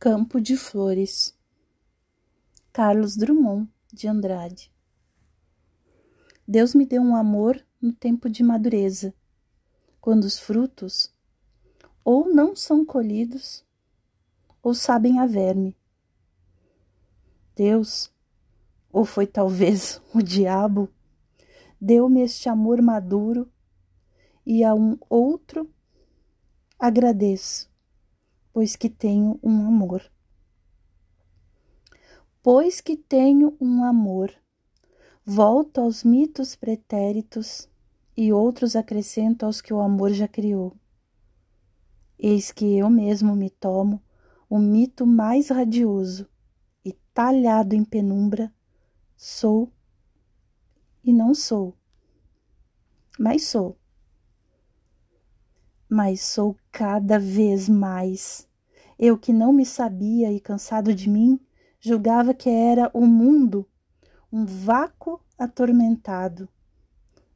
Campo de Flores. Carlos Drummond de Andrade. Deus me deu um amor no tempo de madureza, quando os frutos ou não são colhidos ou sabem a verme. Deus, ou foi talvez o diabo, deu-me este amor maduro e a um outro agradeço pois que tenho um amor. Pois que tenho um amor, volto aos mitos pretéritos e outros acrescento aos que o amor já criou. Eis que eu mesmo me tomo o mito mais radioso e talhado em penumbra, sou e não sou, mas sou. Mas sou cada vez mais eu que não me sabia e cansado de mim, julgava que era o mundo um vácuo atormentado,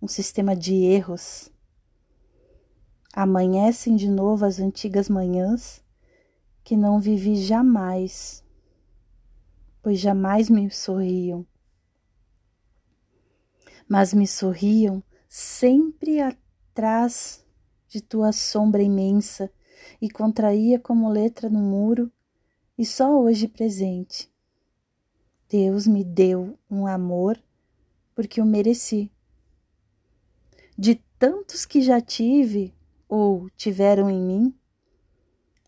um sistema de erros. Amanhecem de novo as antigas manhãs que não vivi jamais, pois jamais me sorriam. Mas me sorriam sempre atrás de tua sombra imensa e contraía como letra no muro, e só hoje presente. Deus me deu um amor porque o mereci. De tantos que já tive ou tiveram em mim,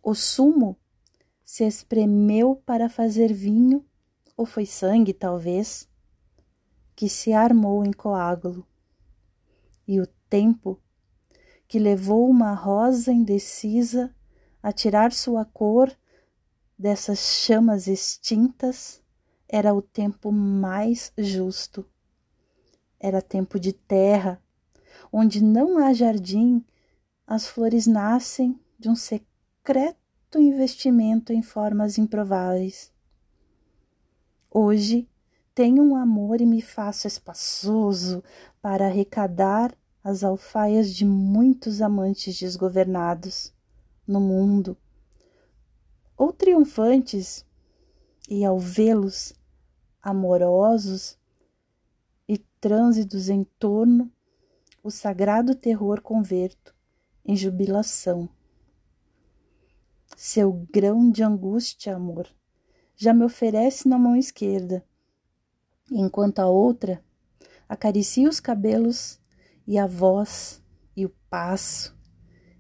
o sumo se espremeu para fazer vinho, ou foi sangue, talvez, que se armou em coágulo. E o tempo que levou uma rosa indecisa a tirar sua cor dessas chamas extintas, era o tempo mais justo. Era tempo de terra, onde não há jardim, as flores nascem de um secreto investimento em formas improváveis. Hoje tenho um amor e me faço espaçoso para arrecadar as alfaias de muitos amantes desgovernados no mundo, ou triunfantes, e ao vê-los amorosos e trânsitos em torno, o sagrado terror converto em jubilação. Seu grão de angústia, amor, já me oferece na mão esquerda, enquanto a outra acaricia os cabelos e a voz e o passo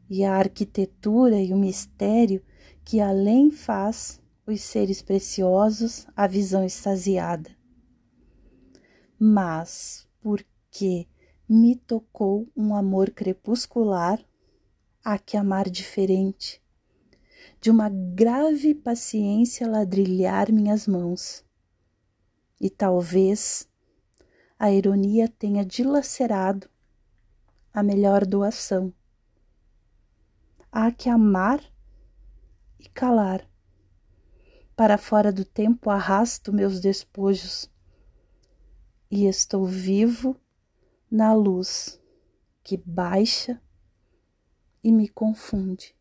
e a arquitetura e o mistério que além faz os seres preciosos a visão extasiada. Mas porque me tocou um amor crepuscular, há que amar diferente, de uma grave paciência ladrilhar minhas mãos. E talvez a ironia tenha dilacerado a melhor doação. Há que amar e calar. Para fora do tempo arrasto meus despojos e estou vivo na luz que baixa e me confunde.